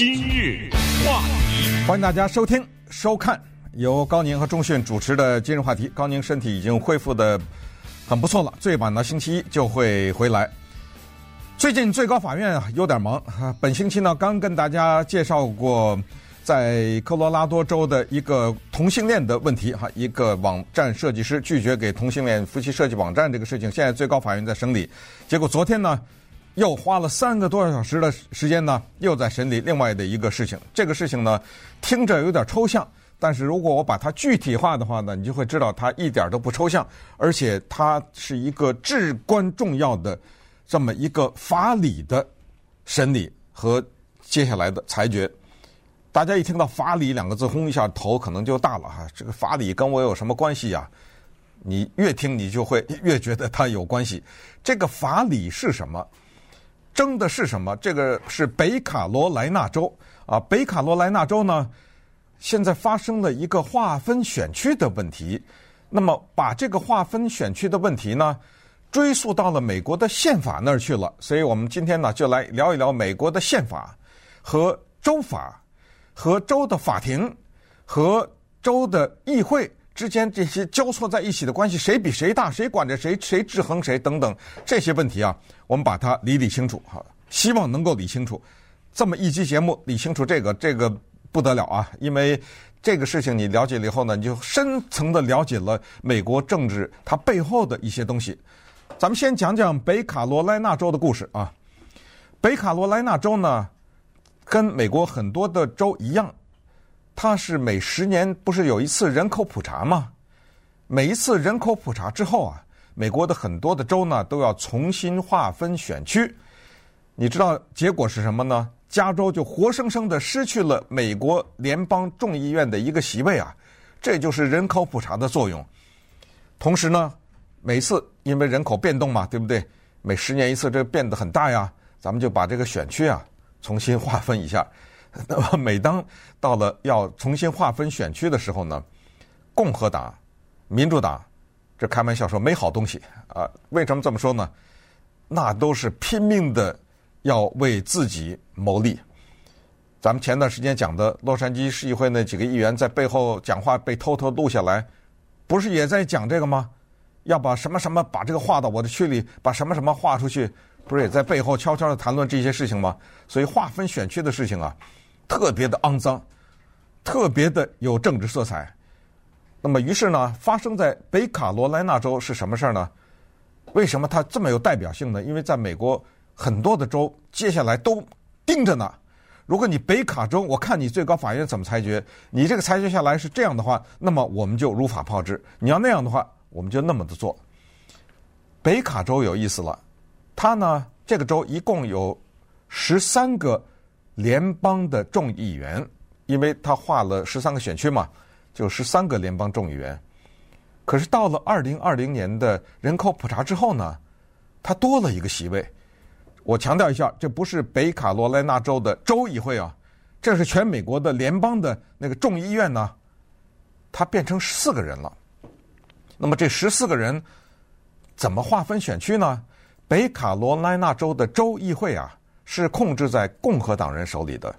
今日话题，欢迎大家收听收看由高宁和钟迅主持的今日话题。高宁身体已经恢复得很不错了，最晚到星期一就会回来。最近最高法院啊有点忙，本星期呢刚跟大家介绍过，在科罗拉多州的一个同性恋的问题哈，一个网站设计师拒绝给同性恋夫妻设计网站这个事情，现在最高法院在审理。结果昨天呢，又花了三个多小时的时间呢，又在审理另外的一个事情。这个事情呢，听着有点抽象，但是如果我把它具体化的话呢，你就会知道它一点都不抽象，而且它是一个至关重要的这么一个法理的审理和接下来的裁决。大家一听到“法理”两个字，轰一下头可能就大了哈。这个法理跟我有什么关系呀？你越听你就会越觉得它有关系。这个法理是什么？争的是什么？这个是北卡罗来纳州啊。北卡罗来纳州呢，现在发生了一个划分选区的问题。那么把这个划分选区的问题呢，追溯到了美国的宪法那儿去了。所以我们今天呢，就来聊一聊美国的宪法和州法。和州的法庭和州的议会之间这些交错在一起的关系，谁比谁大，谁管着谁，谁制衡谁等等这些问题啊，我们把它理理清楚哈，希望能够理清楚。这么一期节目理清楚这个，这个不得了啊！因为这个事情你了解了以后呢，你就深层的了解了美国政治它背后的一些东西。咱们先讲讲北卡罗来纳州的故事啊。北卡罗来纳州呢，跟美国很多的州一样，它是每十年不是有一次人口普查吗？每一次人口普查之后啊，美国的很多的州呢都要重新划分选区。你知道结果是什么呢？加州就活生生的失去了美国联邦众议院的一个席位啊！这就是人口普查的作用。同时呢，每次因为人口变动嘛，对不对？每十年一次，这变得很大呀，咱们就把这个选区啊。重新划分一下，那么每当到了要重新划分选区的时候呢，共和党、民主党这开玩笑说没好东西啊。为什么这么说呢？那都是拼命的要为自己谋利。咱们前段时间讲的洛杉矶市议会那几个议员在背后讲话被偷偷录下来，不是也在讲这个吗？要把什么什么把这个划到我的区里，把什么什么划出去。不是也在背后悄悄的谈论这些事情吗？所以划分选区的事情啊，特别的肮脏，特别的有政治色彩。那么于是呢，发生在北卡罗来纳州是什么事儿呢？为什么它这么有代表性呢？因为在美国很多的州接下来都盯着呢。如果你北卡州，我看你最高法院怎么裁决，你这个裁决下来是这样的话，那么我们就如法炮制；你要那样的话，我们就那么的做。北卡州有意思了。它呢，这个州一共有十三个联邦的众议员，因为他划了十三个选区嘛，就十三个联邦众议员。可是到了二零二零年的人口普查之后呢，他多了一个席位。我强调一下，这不是北卡罗来纳州的州议会啊，这是全美国的联邦的那个众议院呢，他变成十四个人了。那么这十四个人怎么划分选区呢？北卡罗来纳州的州议会啊，是控制在共和党人手里的，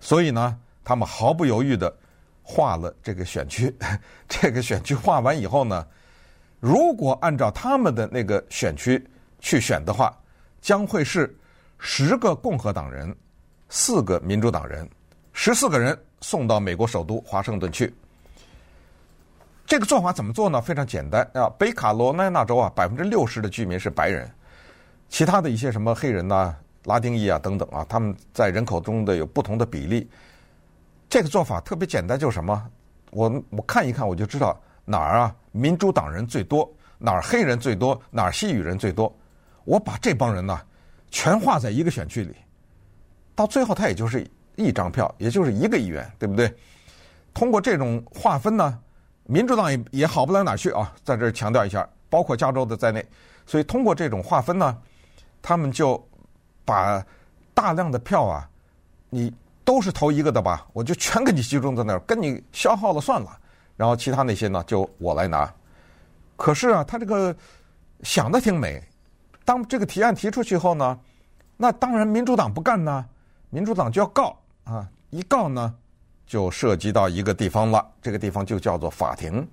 所以呢，他们毫不犹豫地划了这个选区。这个选区划完以后呢，如果按照他们的那个选区去选的话，将会是十个共和党人，四个民主党人，十四个人送到美国首都华盛顿去。这个做法怎么做呢？非常简单啊，北卡罗来纳州啊，百分之六十的居民是白人。其他的一些什么黑人呐、拉丁裔啊等等啊，他们在人口中的有不同的比例。这个做法特别简单，就是什么？我我看一看，我就知道哪儿啊民主党人最多，哪儿黑人最多，哪儿西语人最多。我把这帮人呢全划在一个选区里，到最后他也就是一张票，也就是一个议员，对不对？通过这种划分呢，民主党也也好不了哪儿去啊。在这儿强调一下，包括加州的在内，所以通过这种划分呢。他们就把大量的票啊，你都是投一个的吧？我就全给你集中在那儿，跟你消耗了算了。然后其他那些呢，就我来拿。可是啊，他这个想的挺美。当这个提案提出去后呢，那当然民主党不干呢，民主党就要告啊，一告呢，就涉及到一个地方了，这个地方就叫做法庭。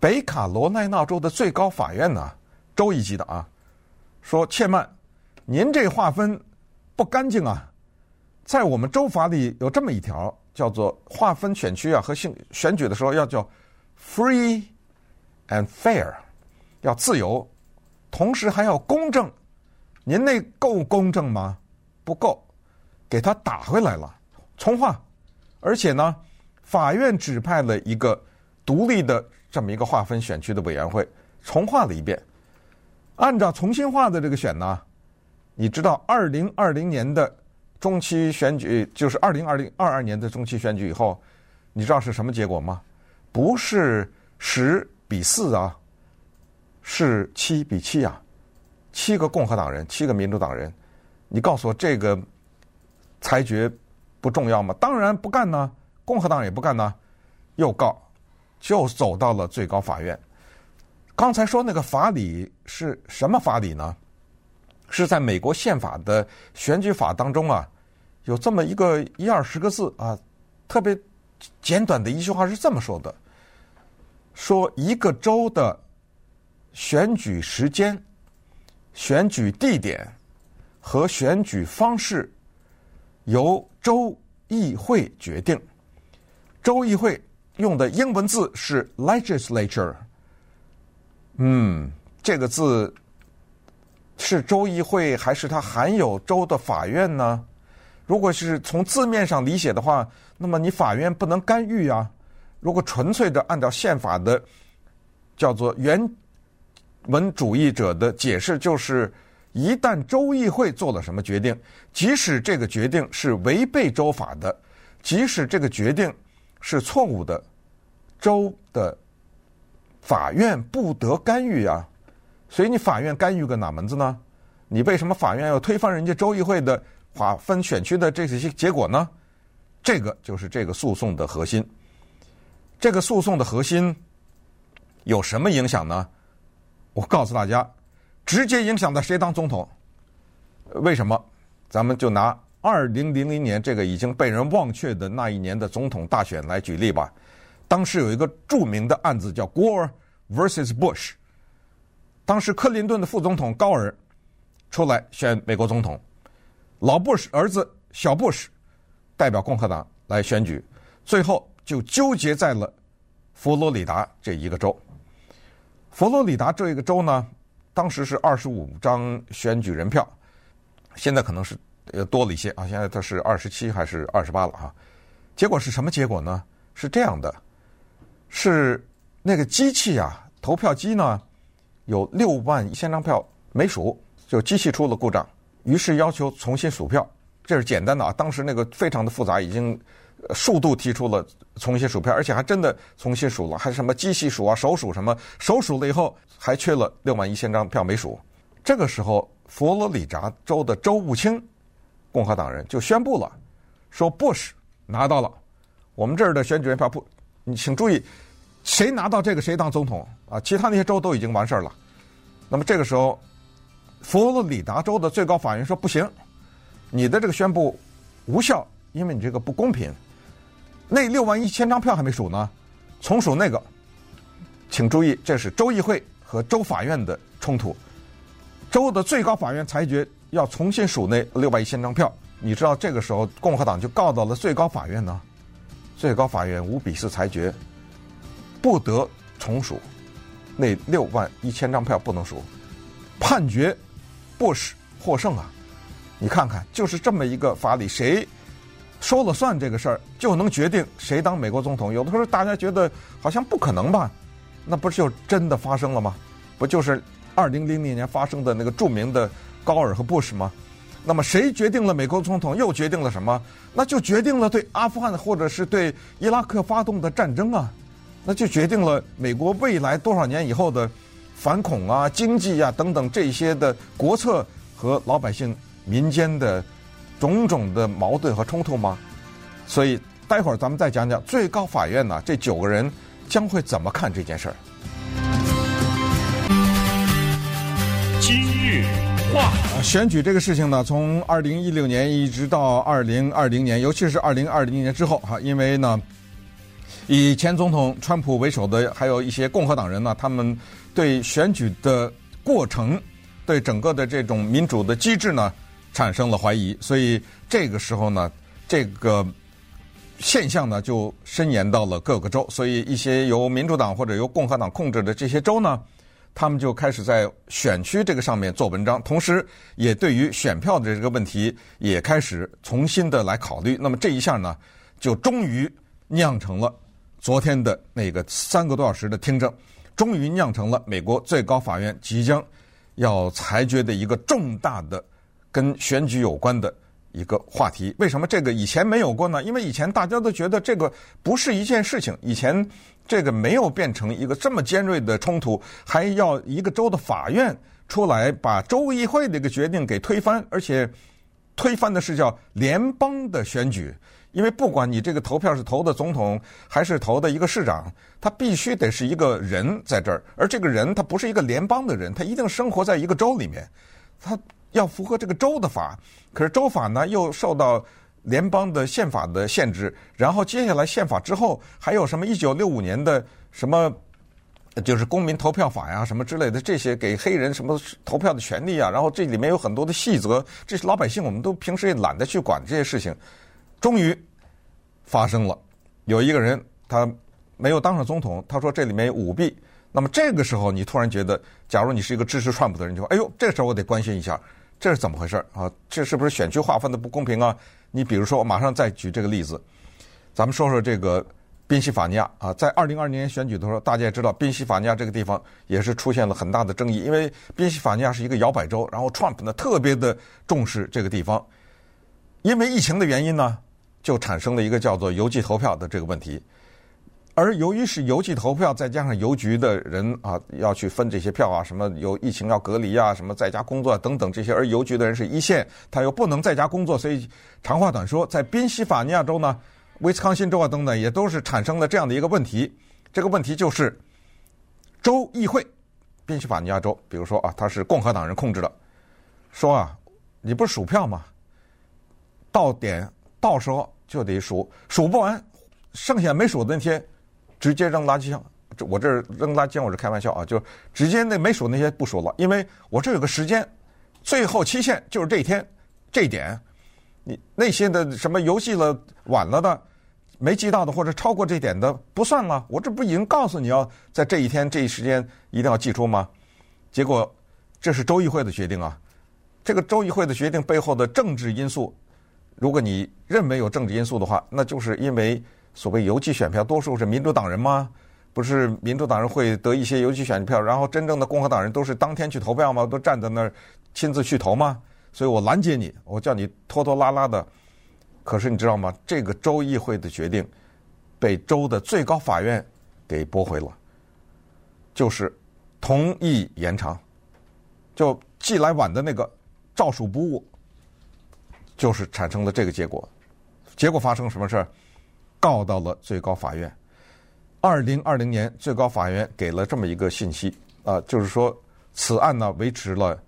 北卡罗来纳州的最高法院呢，州一级的啊，说切曼，您这划分不干净啊，在我们州法里有这么一条，叫做划分选区啊和选选举的时候要叫 free and fair，要自由，同时还要公正。您那够公正吗？不够，给他打回来了，重划。而且呢，法院指派了一个独立的这么一个划分选区的委员会，重划了一遍。按照重新划的这个选呢，你知道，二零二零年的中期选举，就是二零二零二二年的中期选举以后，你知道是什么结果吗？不是十比四啊，是七比七啊。七个共和党人，七个民主党人，你告诉我这个裁决不重要吗？当然不干呢，共和党也不干呢，又告，就走到了最高法院。刚才说那个法理是什么法理呢？是在美国宪法的选举法当中啊，有这么一个一二十个字啊，特别简短的一句话是这么说的：说一个州的选举时间。选举地点和选举方式由州议会决定。州议会用的英文字是 legislature。嗯，这个字是州议会还是它含有州的法院呢？如果是从字面上理解的话，那么你法院不能干预啊。如果纯粹的按照宪法的叫做原。文主义者的解释就是，一旦州议会做了什么决定，即使这个决定是违背州法的，即使这个决定是错误的，州的法院不得干预啊。所以你法院干预个哪门子呢？你为什么法院要推翻人家州议会的划分选区的这些结果呢？这个就是这个诉讼的核心。这个诉讼的核心有什么影响呢？我告诉大家，直接影响到谁当总统？为什么？咱们就拿二零零零年这个已经被人忘却的那一年的总统大选来举例吧。当时有一个著名的案子叫 Gore versus Bush。当时克林顿的副总统高尔出来选美国总统，老布什儿子小布什代表共和党来选举，最后就纠结在了佛罗里达这一个州。佛罗里达这一个州呢，当时是二十五张选举人票，现在可能是呃多了一些啊，现在它是二十七还是二十八了哈？结果是什么结果呢？是这样的，是那个机器啊，投票机呢有六万一千张票没数，就机器出了故障，于是要求重新数票。这是简单的啊，当时那个非常的复杂，已经。数度提出了重新数票，而且还真的重新数了，还什么机器数啊、手数什么，手数了以后还缺了六万一千张票没数。这个时候，佛罗里达州的州务卿，共和党人就宣布了，说 Bush 拿到了我们这儿的选举人票不，你请注意，谁拿到这个谁当总统啊？其他那些州都已经完事儿了。那么这个时候，佛罗里达州的最高法院说不行，你的这个宣布无效，因为你这个不公平。那六万一千张票还没数呢，重数那个，请注意，这是州议会和州法院的冲突。州的最高法院裁决要重新数那六万一千张票，你知道这个时候共和党就告到了最高法院呢。最高法院五比四裁决，不得重数那六万一千张票不能输，判决布什获胜啊！你看看，就是这么一个法理，谁？说了算这个事儿就能决定谁当美国总统？有的时候大家觉得好像不可能吧？那不是就真的发生了吗？不就是二零零零年发生的那个著名的高尔和布什吗？那么谁决定了美国总统？又决定了什么？那就决定了对阿富汗或者是对伊拉克发动的战争啊！那就决定了美国未来多少年以后的反恐啊、经济啊等等这些的国策和老百姓民间的。种种的矛盾和冲突吗？所以待会儿咱们再讲讲最高法院呢，这九个人将会怎么看这件事儿。今日话选举这个事情呢，从二零一六年一直到二零二零年，尤其是二零二零年之后哈，因为呢，以前总统川普为首的还有一些共和党人呢，他们对选举的过程、对整个的这种民主的机制呢，产生了怀疑，所以这个时候呢，这个现象呢就伸延到了各个州，所以一些由民主党或者由共和党控制的这些州呢。他们就开始在选区这个上面做文章，同时也对于选票的这个问题也开始重新的来考虑。那么这一下呢，就终于酿成了昨天的那个三个多小时的听证，终于酿成了美国最高法院即将要裁决的一个重大的跟选举有关的一个话题。为什么这个以前没有过呢？因为以前大家都觉得这个不是一件事情，以前。这个没有变成一个这么尖锐的冲突，还要一个州的法院出来把州议会的一个决定给推翻，而且推翻的是叫联邦的选举，因为不管你这个投票是投的总统还是投的一个市长，他必须得是一个人在这儿，而这个人他不是一个联邦的人，他一定生活在一个州里面，他要符合这个州的法，可是州法呢又受到。联邦的宪法的限制，然后接下来宪法之后还有什么？一九六五年的什么，就是公民投票法呀，什么之类的这些给黑人什么投票的权利啊。然后这里面有很多的细则，这些老百姓我们都平时也懒得去管这些事情。终于发生了，有一个人他没有当上总统，他说这里面有舞弊。那么这个时候你突然觉得，假如你是一个支持川普的人，就说：“哎呦，这个时候我得关心一下，这是怎么回事啊？这是不是选区划分的不公平啊？”你比如说，我马上再举这个例子，咱们说说这个宾夕法尼亚啊，在二零二零年选举的时候，大家也知道宾夕法尼亚这个地方也是出现了很大的争议，因为宾夕法尼亚是一个摇摆州，然后川普呢特别的重视这个地方，因为疫情的原因呢，就产生了一个叫做邮寄投票的这个问题。而由于是邮寄投票，再加上邮局的人啊要去分这些票啊，什么有疫情要隔离啊，什么在家工作等等这些，而邮局的人是一线，他又不能在家工作，所以长话短说，在宾夕法尼亚州呢、威斯康辛州啊等等，也都是产生了这样的一个问题。这个问题就是州议会，宾夕法尼亚州，比如说啊，他是共和党人控制的，说啊，你不是数票吗？到点到时候就得数，数不完，剩下没数的那天。直接扔垃圾箱，这我这扔垃圾箱我是开玩笑啊，就直接那没数那些不数了，因为我这有个时间，最后期限就是这一天，这一点，你那些的什么游戏了晚了的，没寄到的或者超过这点的不算了，我这不已经告诉你要在这一天这一时间一定要寄出吗？结果这是州议会的决定啊，这个州议会的决定背后的政治因素，如果你认为有政治因素的话，那就是因为。所谓邮寄选票，多数是民主党人吗？不是民主党人会得一些邮寄选票，然后真正的共和党人都是当天去投票吗？都站在那儿亲自去投吗？所以我拦截你，我叫你拖拖拉拉的。可是你知道吗？这个州议会的决定被州的最高法院给驳回了，就是同意延长，就寄来晚的那个照数不误，就是产生了这个结果。结果发生什么事儿？告到了最高法院。二零二零年，最高法院给了这么一个信息啊，就是说此案呢维持了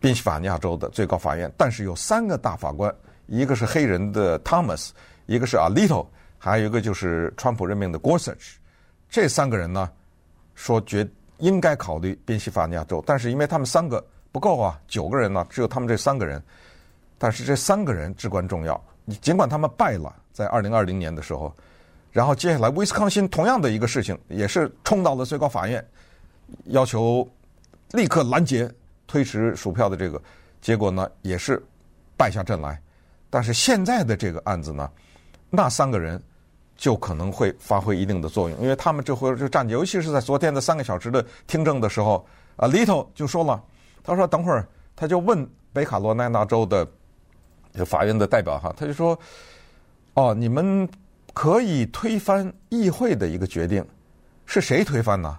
宾夕法尼亚州的最高法院，但是有三个大法官，一个是黑人的 Thomas，一个是 Alito，还有一个就是川普任命的 Gorsuch。这三个人呢说决应该考虑宾夕法尼亚州，但是因为他们三个不够啊，九个人呢只有他们这三个人，但是这三个人至关重要。你尽管他们败了，在二零二零年的时候，然后接下来威斯康辛同样的一个事情，也是冲到了最高法院，要求立刻拦截推迟数票的这个，结果呢也是败下阵来。但是现在的这个案子呢，那三个人就可能会发挥一定的作用，因为他们这回就站，尤其是在昨天的三个小时的听证的时候，啊，Alito 就说了，他说等会儿他就问北卡罗来纳州的。就法院的代表哈，他就说：“哦，你们可以推翻议会的一个决定，是谁推翻呢？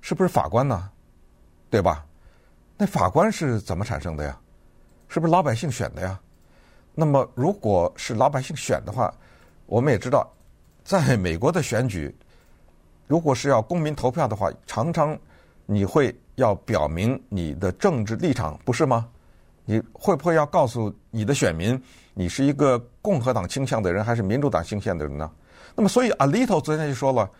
是不是法官呢？对吧？那法官是怎么产生的呀？是不是老百姓选的呀？那么如果是老百姓选的话，我们也知道，在美国的选举，如果是要公民投票的话，常常你会要表明你的政治立场，不是吗？你会不会要告诉你的选民，你是一个共和党倾向的人，还是民主党倾向的人呢？那么，所以 Alito 昨天就说了，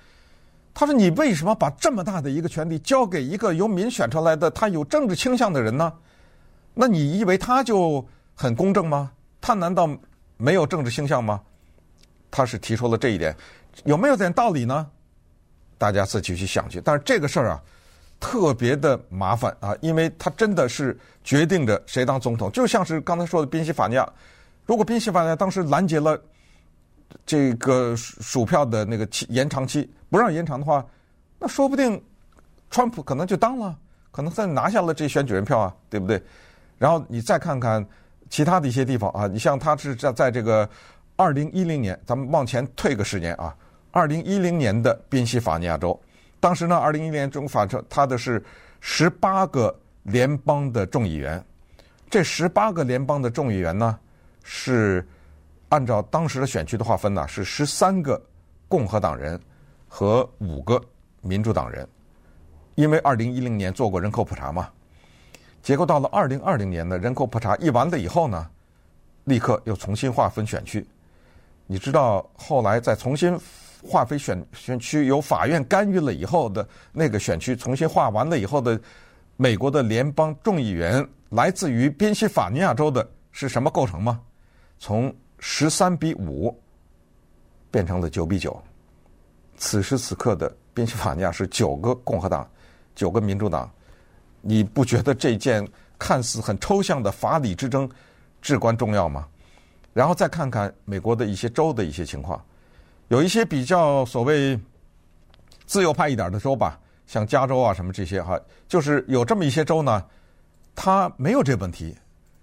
他说：“你为什么把这么大的一个权力交给一个由民选出来的他有政治倾向的人呢？那你以为他就很公正吗？他难道没有政治倾向吗？”他是提出了这一点，有没有点道理呢？大家自己去想去。但是这个事儿啊。特别的麻烦啊，因为他真的是决定着谁当总统，就像是刚才说的宾夕法尼亚。如果宾夕法尼亚当时拦截了这个数票的那个期延长期，不让延长的话，那说不定川普可能就当了，可能再拿下了这选举人票啊，对不对？然后你再看看其他的一些地方啊，你像他是在在这个二零一零年，咱们往前退个十年啊，二零一零年的宾夕法尼亚州。当时呢，二零一一年中法州，他的是十八个联邦的众议员。这十八个联邦的众议员呢，是按照当时的选区的划分呢，是十三个共和党人和五个民主党人。因为二零一零年做过人口普查嘛，结果到了二零二零年的人口普查一完了以后呢，立刻又重新划分选区。你知道后来再重新。划分选选区由法院干预了以后的那个选区重新划完了以后的美国的联邦众议员来自于宾夕法尼亚州的是什么构成吗？从十三比五变成了九比九。此时此刻的宾夕法尼亚是九个共和党，九个民主党。你不觉得这件看似很抽象的法理之争至关重要吗？然后再看看美国的一些州的一些情况。有一些比较所谓自由派一点的州吧，像加州啊什么这些哈，就是有这么一些州呢，他没有这问题。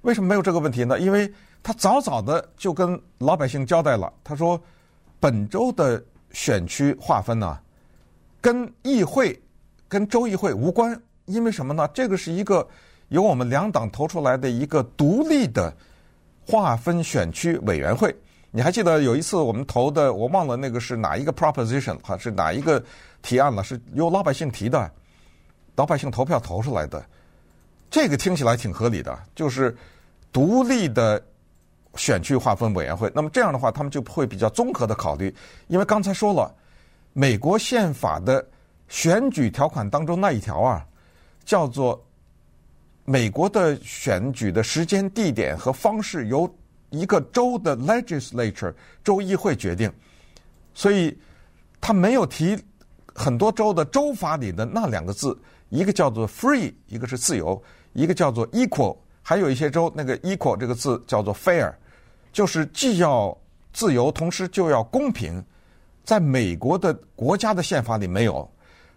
为什么没有这个问题呢？因为他早早的就跟老百姓交代了，他说本州的选区划分呢，跟议会、跟州议会无关。因为什么呢？这个是一个由我们两党投出来的一个独立的划分选区委员会。你还记得有一次我们投的，我忘了那个是哪一个 proposition 哈，是哪一个提案了？是由老百姓提的，老百姓投票投出来的。这个听起来挺合理的，就是独立的选区划分委员会。那么这样的话，他们就会比较综合的考虑。因为刚才说了，美国宪法的选举条款当中那一条啊，叫做美国的选举的时间、地点和方式由。一个州的 legislature 州议会决定，所以他没有提很多州的州法里的那两个字，一个叫做 free，一个是自由，一个叫做 equal，还有一些州那个 equal 这个字叫做 fair，就是既要自由，同时就要公平。在美国的国家的宪法里没有，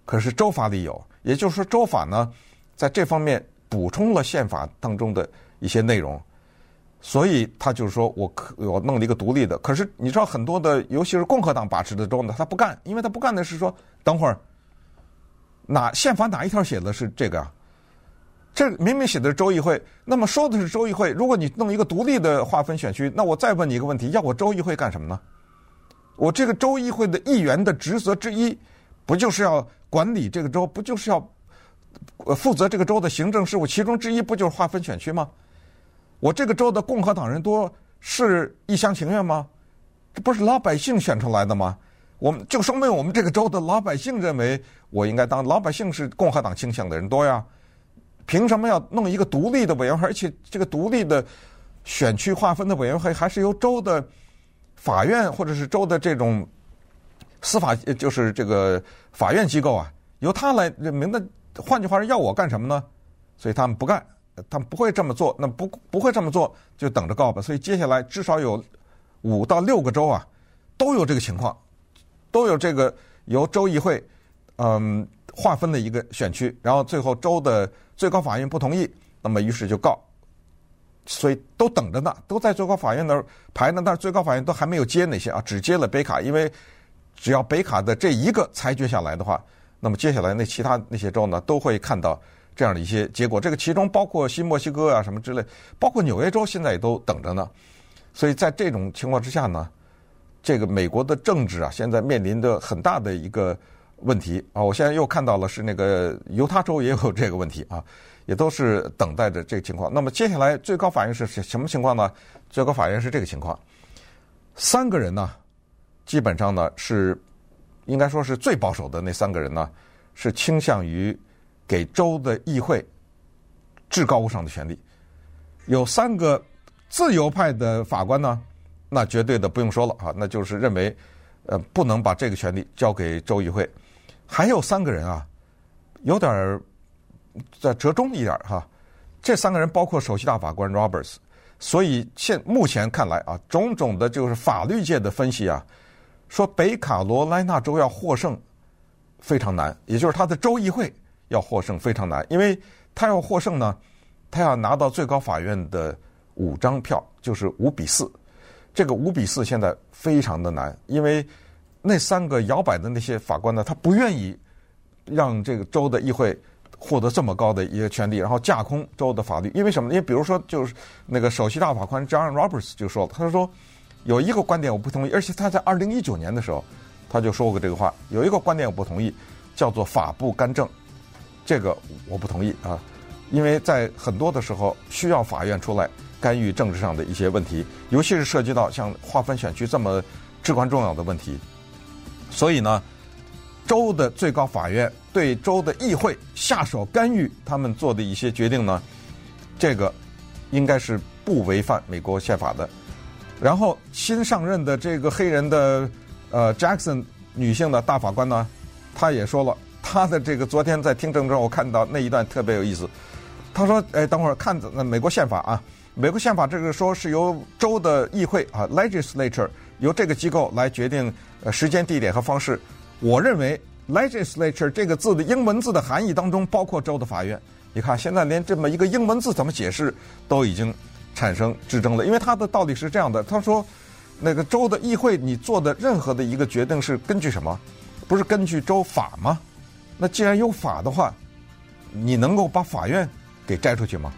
可是州法里有，也就是说州法呢在这方面补充了宪法当中的一些内容。所以他就是说我可我弄了一个独立的，可是你知道很多的，尤其是共和党把持的州呢，他不干，因为他不干的是说，等会儿哪宪法哪一条写的是这个啊？这明明写的是州议会，那么说的是州议会，如果你弄一个独立的划分选区，那我再问你一个问题，要我州议会干什么呢？我这个州议会的议员的职责之一，不就是要管理这个州，不就是要负责这个州的行政事务？其中之一不就是划分选区吗？我这个州的共和党人多是一厢情愿吗？这不是老百姓选出来的吗？我们就说明我们这个州的老百姓认为我应该当，老百姓是共和党倾向的人多呀。凭什么要弄一个独立的委员会？而且这个独立的选区划分的委员会还是由州的法院或者是州的这种司法，就是这个法院机构啊，由他来任命的。换句话说，要我干什么呢？所以他们不干。他们不会这么做，那不不会这么做，就等着告吧。所以接下来至少有五到六个州啊，都有这个情况，都有这个由州议会嗯划分的一个选区，然后最后州的最高法院不同意，那么于是就告，所以都等着呢，都在最高法院那儿排呢，但是最高法院都还没有接那些啊，只接了北卡，因为只要北卡的这一个裁决下来的话，那么接下来那其他那些州呢都会看到。这样的一些结果，这个其中包括新墨西哥啊什么之类，包括纽约州现在也都等着呢。所以在这种情况之下呢，这个美国的政治啊，现在面临着很大的一个问题啊。我现在又看到了是那个犹他州也有这个问题啊，也都是等待着这个情况。那么接下来最高法院是什么情况呢？最高法院是这个情况，三个人呢，基本上呢是应该说是最保守的那三个人呢，是倾向于给州的议会至高无上的权力。有三个自由派的法官呢，那绝对的不用说了啊，那就是认为呃不能把这个权力交给州议会。还有三个人啊，有点在折中一点哈。这三个人包括首席大法官 Roberts。所以现目前看来啊，种种的就是法律界的分析啊，说北卡罗来纳州要获胜非常难，也就是他的州议会要获胜非常难，因为他要获胜呢，他要拿到最高法院的五张票，就是五比四。这个五比四现在非常的难，因为那三个摇摆的那些法官呢，他不愿意让这个州的议会。获得这么高的一个权力，然后架空州的法律，因为什么？因为比如说，就是那个首席大法官 John Roberts 就说，他说有一个观点我不同意，而且他在二零一九年的时候他就说过这个话，有一个观点我不同意，叫做法不干政，这个我不同意啊，因为在很多的时候需要法院出来干预政治上的一些问题，尤其是涉及到像划分选区这么至关重要的问题，所以呢。州的最高法院对州的议会下手干预他们做的一些决定呢，这个应该是不违反美国宪法的。然后新上任的这个黑人的呃 Jackson 女性的大法官呢，她也说了，他的这个昨天在听证中我看到那一段特别有意思。他说：“哎，等会儿看那美国宪法啊，美国宪法这个说是由州的议会啊 legislature 由这个机构来决定呃时间、地点和方式。”我认为 legislature 这个字的英文字的含义当中包括州的法院。你看，现在连这么一个英文字怎么解释都已经产生之争了。因为他的道理是这样的：他说，那个州的议会你做的任何的一个决定是根据什么？不是根据州法吗？那既然有法的话，你能够把法院给摘出去吗？